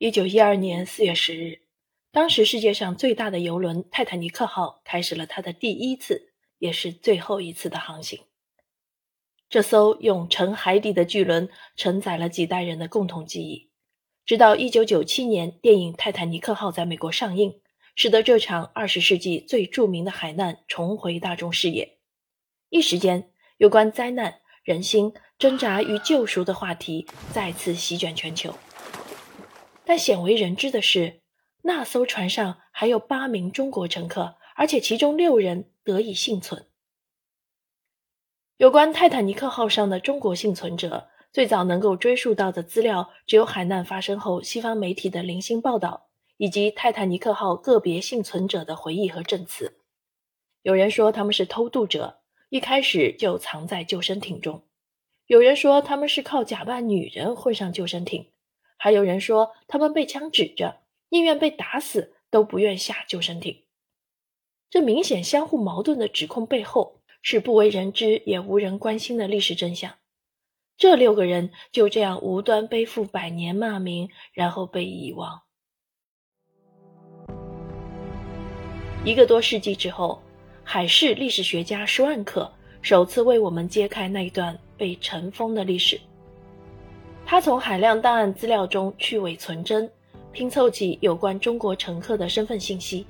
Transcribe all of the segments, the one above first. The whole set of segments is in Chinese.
一九一二年四月十日，当时世界上最大的游轮“泰坦尼克号”开始了它的第一次，也是最后一次的航行。这艘用沉海底的巨轮承载了几代人的共同记忆，直到一九九七年，电影《泰坦尼克号》在美国上映，使得这场二十世纪最著名的海难重回大众视野。一时间，有关灾难、人心、挣扎与救赎的话题再次席卷全球。但鲜为人知的是，那艘船上还有八名中国乘客，而且其中六人得以幸存。有关泰坦尼克号上的中国幸存者，最早能够追溯到的资料，只有海难发生后西方媒体的零星报道，以及泰坦尼克号个别幸存者的回忆和证词。有人说他们是偷渡者，一开始就藏在救生艇中；有人说他们是靠假扮女人混上救生艇。还有人说，他们被枪指着，宁愿被打死都不愿下救生艇。这明显相互矛盾的指控背后，是不为人知也无人关心的历史真相。这六个人就这样无端背负百年骂名，然后被遗忘。一个多世纪之后，海事历史学家舒万克首次为我们揭开那一段被尘封的历史。他从海量档案资料中去伪存真，拼凑起有关中国乘客的身份信息。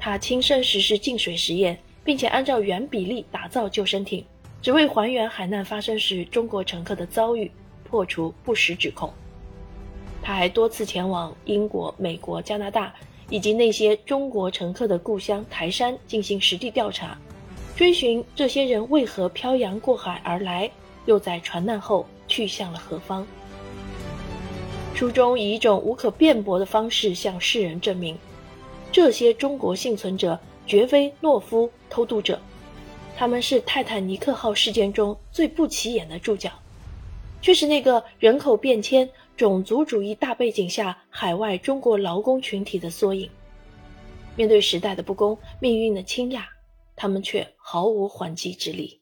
他亲身实施进水实验，并且按照原比例打造救生艇，只为还原海难发生时中国乘客的遭遇，破除不实指控。他还多次前往英国、美国、加拿大以及那些中国乘客的故乡台山进行实地调查，追寻这些人为何漂洋过海而来，又在船难后。去向了何方？书中以一种无可辩驳的方式向世人证明，这些中国幸存者绝非懦夫偷渡者，他们是泰坦尼克号事件中最不起眼的注脚，却是那个人口变迁、种族主义大背景下海外中国劳工群体的缩影。面对时代的不公、命运的倾轧，他们却毫无还击之力。